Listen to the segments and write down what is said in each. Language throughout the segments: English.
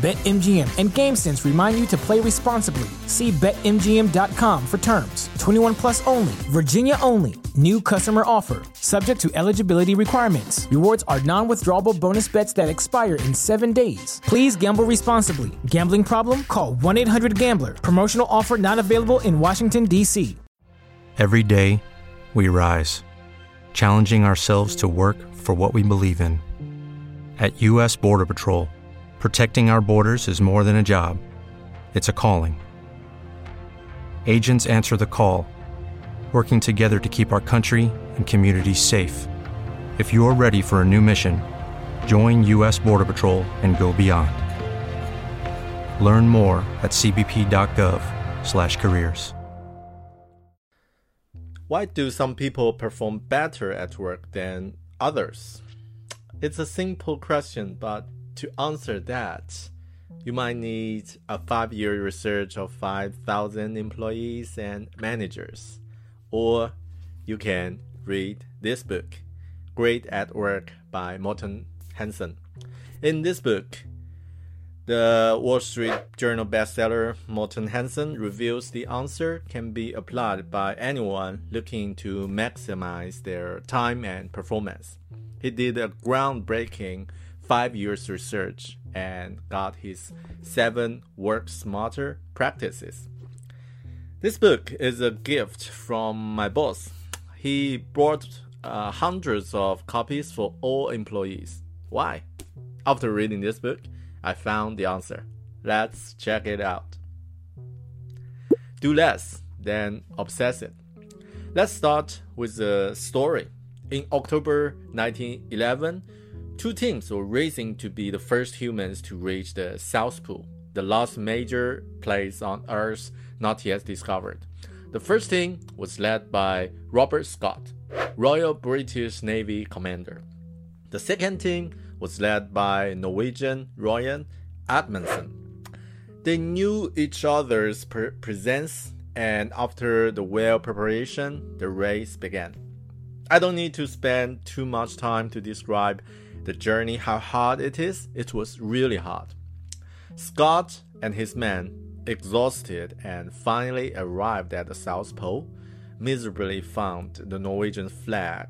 BetMGM and GameSense remind you to play responsibly. See BetMGM.com for terms. 21 plus only, Virginia only. New customer offer, subject to eligibility requirements. Rewards are non withdrawable bonus bets that expire in seven days. Please gamble responsibly. Gambling problem? Call 1 800 Gambler. Promotional offer not available in Washington, D.C. Every day, we rise, challenging ourselves to work for what we believe in. At U.S. Border Patrol, protecting our borders is more than a job, it's a calling. Agents answer the call, working together to keep our country and communities safe. If you're ready for a new mission, join U.S. Border Patrol and go beyond. Learn more at cbp.gov/careers. Why do some people perform better at work than others? It's a simple question, but to answer that, you might need a five year research of 5,000 employees and managers. Or you can read this book, Great at Work by Morten Hansen. In this book, the Wall Street Journal bestseller Morten Hansen reveals the answer can be applied by anyone looking to maximize their time and performance. He did a groundbreaking five years research and got his seven work smarter practices. This book is a gift from my boss. He brought uh, hundreds of copies for all employees. Why? After reading this book, I found the answer. Let's check it out. Do less than obsess it. Let's start with the story. In October 1911, two teams were racing to be the first humans to reach the South Pole, the last major place on Earth not yet discovered. The first team was led by Robert Scott, Royal British Navy commander. The second team was led by Norwegian Royan Amundsen. They knew each other's pre- presence, and after the well preparation, the race began. I don't need to spend too much time to describe the journey, how hard it is. It was really hard. Scott and his men, exhausted and finally arrived at the South Pole, miserably found the Norwegian flag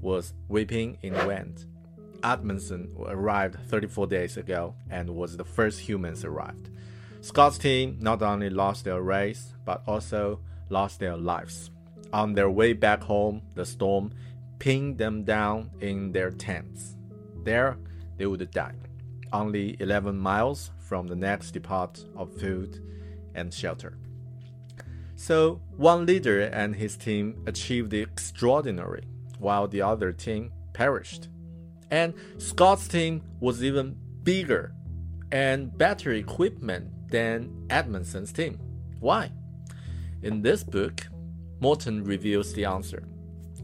was whipping in the wind. Amundsen arrived 34 days ago and was the first humans arrived. Scott's team not only lost their race, but also lost their lives. On their way back home, the storm pinned them down in their tents. There, they would die, only 11 miles from the next depot of food and shelter. So, one leader and his team achieved the extraordinary, while the other team perished. And Scott's team was even bigger and better equipment than Edmondson's team. Why? In this book, Morten reveals the answer.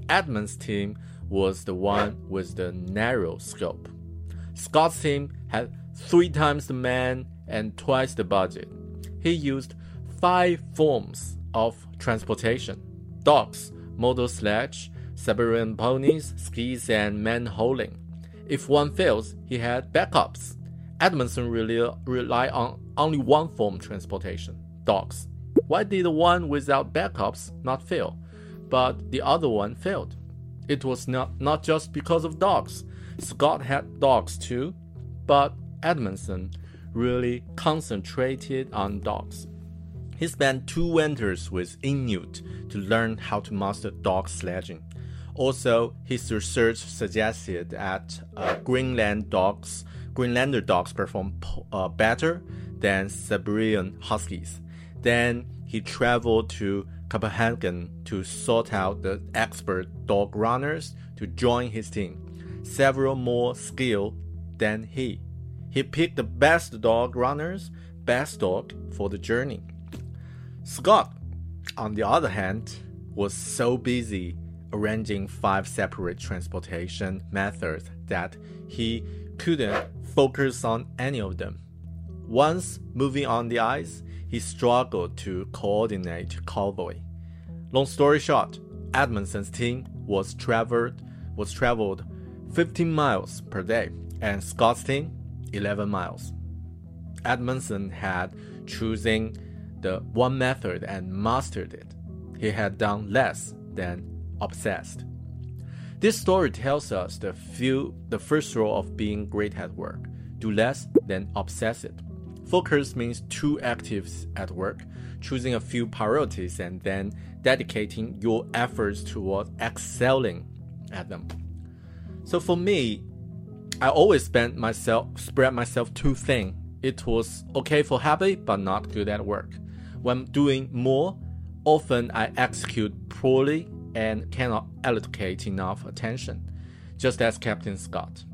Edmund's team was the one with the narrow scope. Scott's team had three times the men and twice the budget. He used five forms of transportation dogs, motor sledge, Siberian ponies, skis, and man-hauling. If one fails, he had backups. Amundsen really relied on only one form of transportation dogs. Why did the one without backups not fail, but the other one failed? It was not, not just because of dogs. Scott had dogs too, but Edmondson really concentrated on dogs. He spent two winters with Inuit to learn how to master dog sledging. Also, his research suggested that uh, Greenland dogs, Greenlander dogs perform uh, better than Siberian Huskies. Then he traveled to Copenhagen to sort out the expert dog runners to join his team, several more skilled than he. He picked the best dog runners, best dog for the journey. Scott, on the other hand, was so busy arranging five separate transportation methods that he couldn't focus on any of them. Once moving on the ice, he struggled to coordinate convoy. Long story short, Edmondson's team was traveled was traveled 15 miles per day, and Scott's team 11 miles. Edmondson had chosen the one method and mastered it. He had done less than obsessed. This story tells us the few the first rule of being great at work. Do less than obsess it. Focus means two actives at work, choosing a few priorities and then dedicating your efforts towards excelling at them. So for me, I always spent myself spread myself too thin. It was okay for happy but not good at work. When doing more, often I execute poorly and cannot allocate enough attention, just as Captain Scott.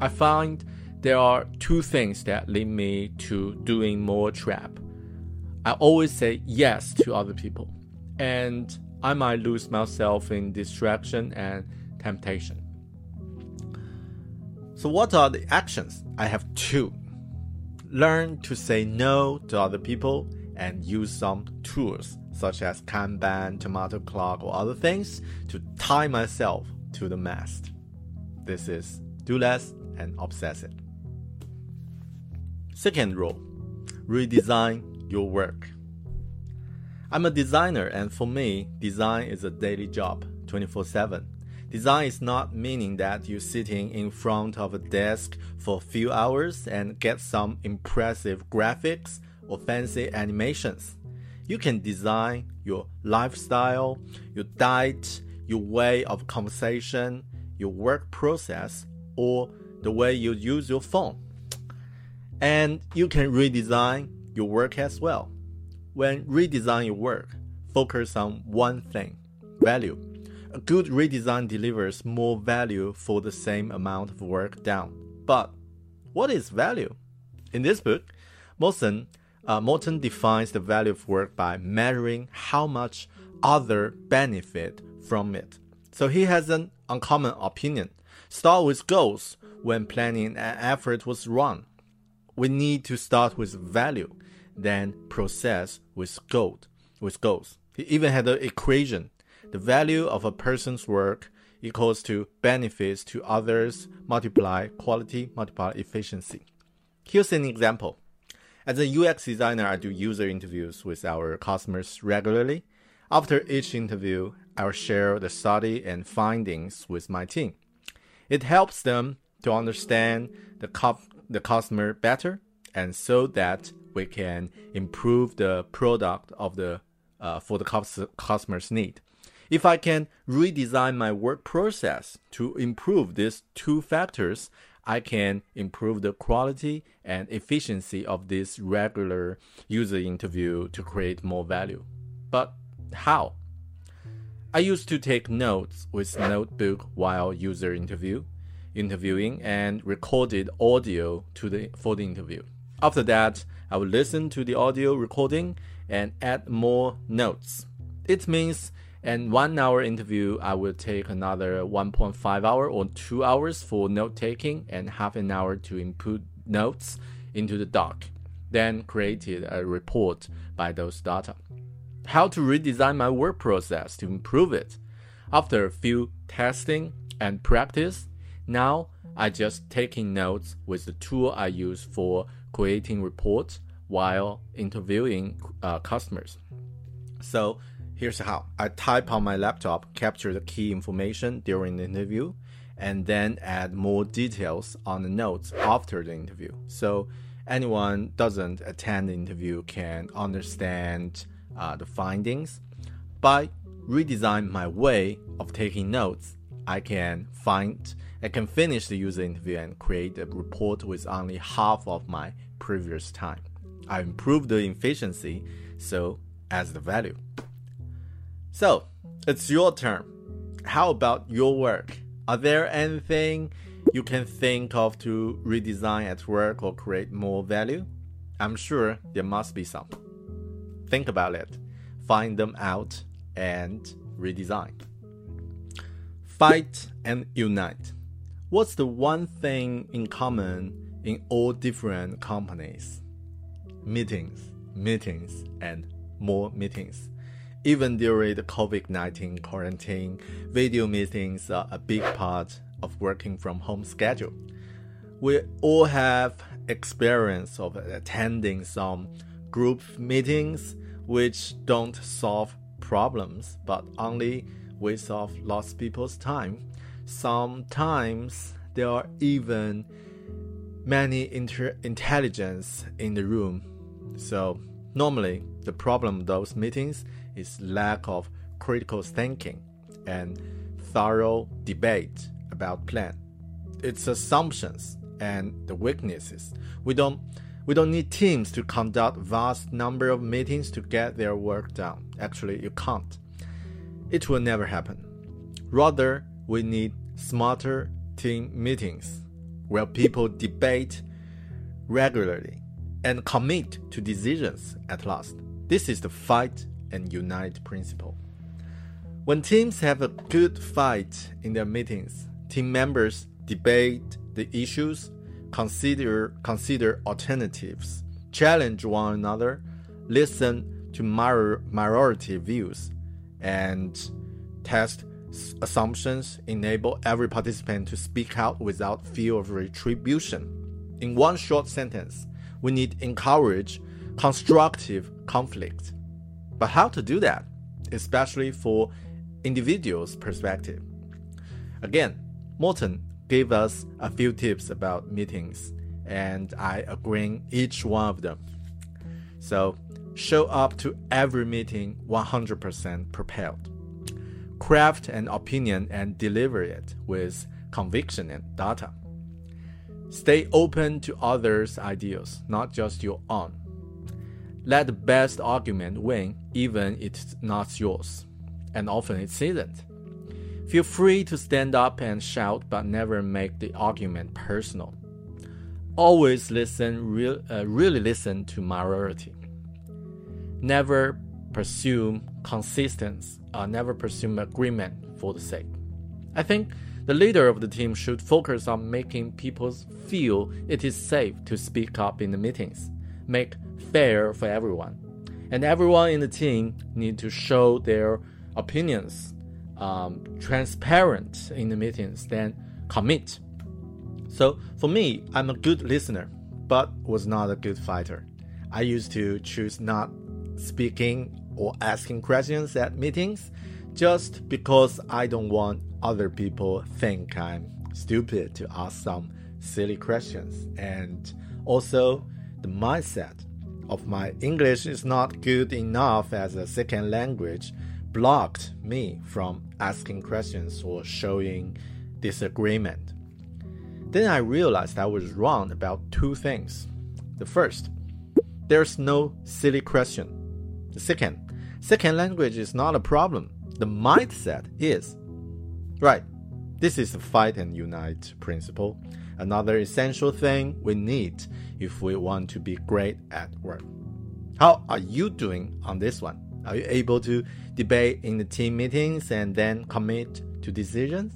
I find there are two things that lead me to doing more trap. I always say yes to other people, and I might lose myself in distraction and temptation. So, what are the actions? I have two. Learn to say no to other people and use some tools such as Kanban, tomato clock, or other things to tie myself to the mast. This is do less and obsess it. Second rule redesign your work. I'm a designer, and for me, design is a daily job 24 7. Design is not meaning that you're sitting in front of a desk for a few hours and get some impressive graphics or fancy animations. You can design your lifestyle, your diet, your way of conversation, your work process, or the way you use your phone. And you can redesign your work as well. When redesign your work, focus on one thing value. A good redesign delivers more value for the same amount of work done. But what is value? In this book, Morten, uh, Morten defines the value of work by measuring how much other benefit from it. So he has an uncommon opinion. Start with goals when planning an effort was wrong we need to start with value, then process with gold, with goals. He even had an equation. The value of a person's work equals to benefits to others multiply quality multiply efficiency. Here's an example. As a UX designer, I do user interviews with our customers regularly. After each interview, I'll share the study and findings with my team. It helps them to understand the the customer better and so that we can improve the product of the uh, for the customer's need. If I can redesign my work process to improve these two factors, I can improve the quality and efficiency of this regular user interview to create more value. But how? I used to take notes with notebook while user interview interviewing and recorded audio to the for the interview. After that, I will listen to the audio recording and add more notes. It means in one hour interview, I will take another 1.5 hour or 2 hours for note taking and half an hour to input notes into the doc, then created a report by those data. How to redesign my work process to improve it. After a few testing and practice, now I just taking notes with the tool I use for creating reports while interviewing uh, customers. So here's how I type on my laptop, capture the key information during the interview, and then add more details on the notes after the interview. So anyone doesn't attend the interview can understand uh, the findings. By redesign my way of taking notes, I can find I can finish the user interview and create a report with only half of my previous time. I improved the efficiency, so as the value. So, it's your turn. How about your work? Are there anything you can think of to redesign at work or create more value? I'm sure there must be some. Think about it, find them out, and redesign. Fight and unite. What's the one thing in common in all different companies? Meetings, meetings, and more meetings. Even during the COVID 19 quarantine, video meetings are a big part of working from home schedule. We all have experience of attending some group meetings which don't solve problems but only waste of lots people's time. Sometimes there are even many inter- intelligence in the room. So normally the problem of those meetings is lack of critical thinking and thorough debate about plan. It's assumptions and the weaknesses. We don't we don't need teams to conduct vast number of meetings to get their work done. Actually, you can't. It will never happen. Rather, we need smarter team meetings where people debate regularly and commit to decisions at last. This is the fight and unite principle. When teams have a good fight in their meetings, team members debate the issues, consider consider alternatives, challenge one another, listen to minority views, and test assumptions enable every participant to speak out without fear of retribution. In one short sentence, we need encourage constructive conflict. But how to do that, especially for individuals' perspective? Again, Morten gave us a few tips about meetings, and I agree each one of them. So, show up to every meeting 100% prepared. Craft an opinion and deliver it with conviction and data. Stay open to others' ideas, not just your own. Let the best argument win, even if it's not yours, and often it isn't. Feel free to stand up and shout, but never make the argument personal. Always listen, uh, really listen to minority. Never pursue consistency, uh, never pursue agreement for the sake. I think the leader of the team should focus on making people feel it is safe to speak up in the meetings, make fair for everyone. And everyone in the team need to show their opinions um, transparent in the meetings, then commit. So for me, I'm a good listener, but was not a good fighter. I used to choose not speaking or asking questions at meetings just because I don't want other people think I'm stupid to ask some silly questions and also the mindset of my English is not good enough as a second language blocked me from asking questions or showing disagreement. Then I realized I was wrong about two things. The first, there's no silly question. The second, second language is not a problem. The mindset is. Right. This is the fight and unite principle. Another essential thing we need if we want to be great at work. How are you doing on this one? Are you able to debate in the team meetings and then commit to decisions?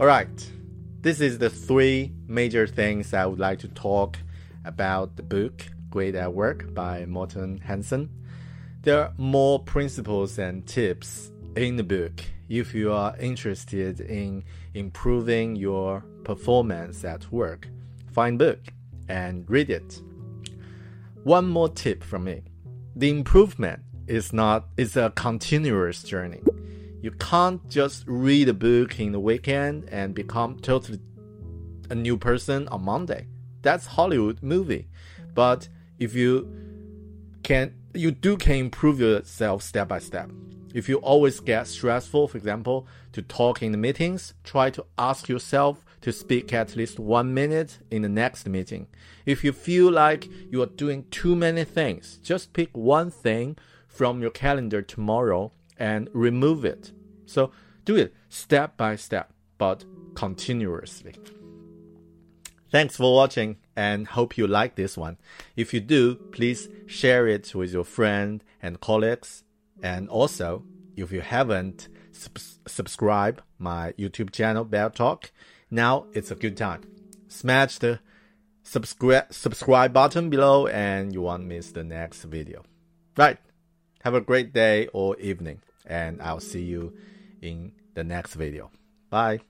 All right, this is the three major things I would like to talk about the book Great at Work by Morten Hansen. There are more principles and tips in the book if you are interested in improving your performance at work. Find book and read it. One more tip from me the improvement is not is a continuous journey. You can't just read a book in the weekend and become totally a new person on Monday. That's Hollywood movie. But if you can you do can improve yourself step by step. If you always get stressful, for example, to talk in the meetings, try to ask yourself to speak at least one minute in the next meeting. If you feel like you are doing too many things, just pick one thing from your calendar tomorrow and remove it. So do it step by step, but continuously. Thanks for watching and hope you like this one. If you do, please share it with your friends and colleagues. And also, if you haven't sub- subscribed my YouTube channel Bear Talk, now it's a good time. Smash the subscribe subscribe button below and you won't miss the next video. Right. Have a great day or evening and I'll see you in the next video. Bye.